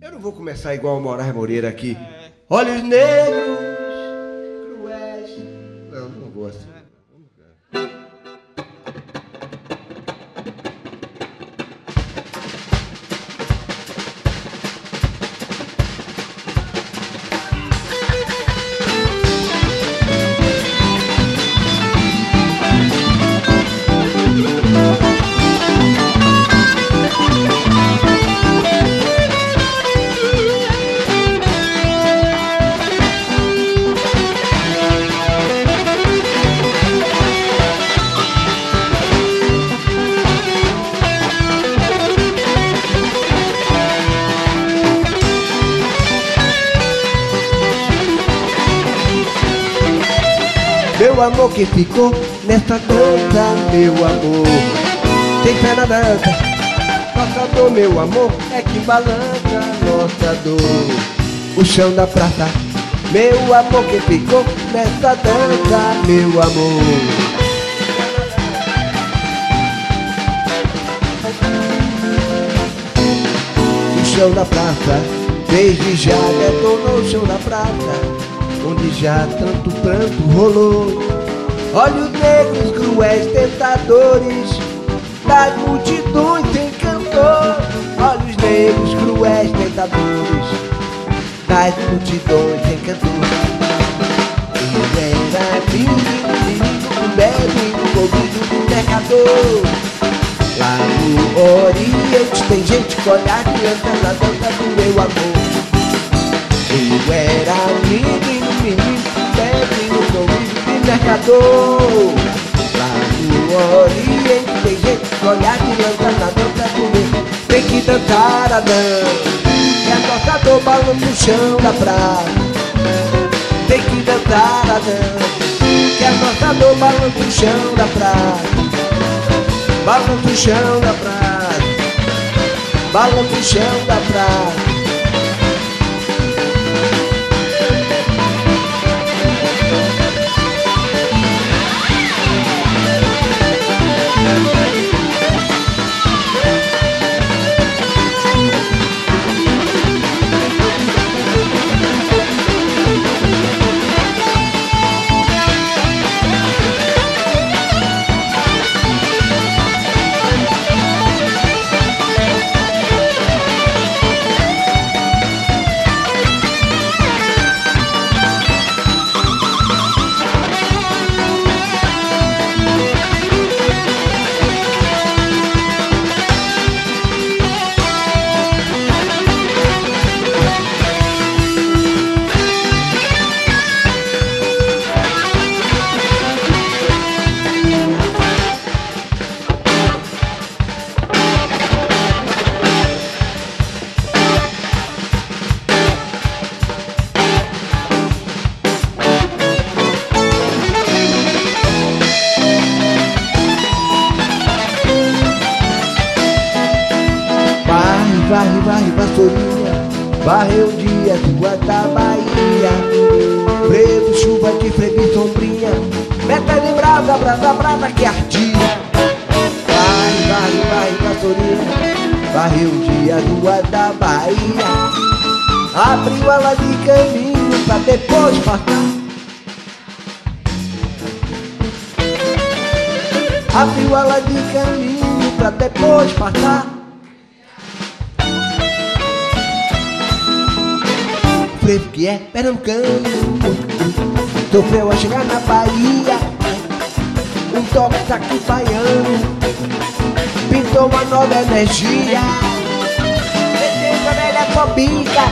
Eu não vou começar igual o Moraes Moreira aqui. Olhos negros, Meu amor que ficou nessa dança, meu amor. Tem fé na dança. Nossa dor, meu amor, é que balança nossa dor. O chão da praça Meu amor que ficou nessa dança, meu amor. O chão da praça Desde já detonou o chão da praça onde já tanto pranto rolou. Olhos negros, cruéis tentadores, das multidões encantou. Olhos negros, cruéis tentadores, das multidões encantou. Era menino, menino, bebe ouvido do mercador. Tem gente que olha a criança na dança do meu amor. Eu era menino, menino, menino, convívio de mercador. Lá no Oriente tem gente que olha que lança na dança comer. Tem que dançar a dança, e a nossa dor balança no chão da praia. Tem que dançar a dança, que a nossa balança no chão da praia. Balança no chão da praia, balança no chão da praia. Varre, varre, vassourinha Varre um dia da Bahia. Preto, chuva de freio e sombrinha Meta de brasa, brasa, brasa que ardia. Varre, varre, varre, vassourinha Varre um dia da Bahia. Abriu ela de caminho pra depois passar Abriu ela de caminho pra depois passar frevo que é pernambucano. Sofreu a chegar na Bahia. Um toque tá aqui baiano. Pintou uma nova energia. Metendo a velha cobica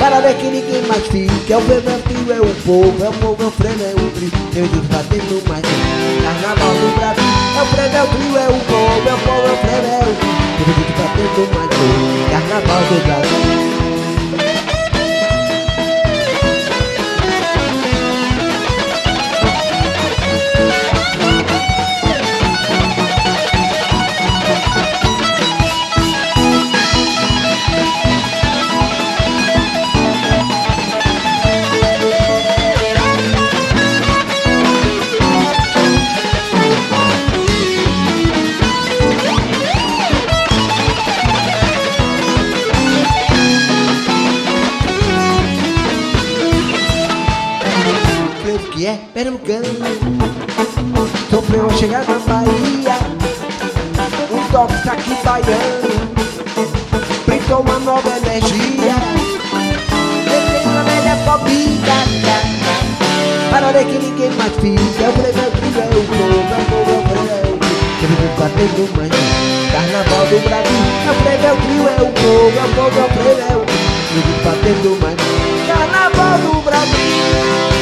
Para ver que ninguém mais fica. É o verdadeiro, é o povo. É o povo, é o freio, é o trio. Jesus tá tendo mais um Carnaval do Brasil. É o freio, é o trio, é o povo. É o povo, é o freio, é o trio. Jesus tá tendo mais um Carnaval do Brasil é pernambucano. Sofreu a chegar na Bahia, um toque aqui baiano. Printou uma nova energia, levei uma velha fobia. Para ver que ninguém mais fica, é o preveu que é o povo, é o povo, é o preveu. Querendo bater no manhã, carnaval do Brasil, é o trio, é o povo, é o povo, é o. Querendo bater no manhã, carnaval do Brasil.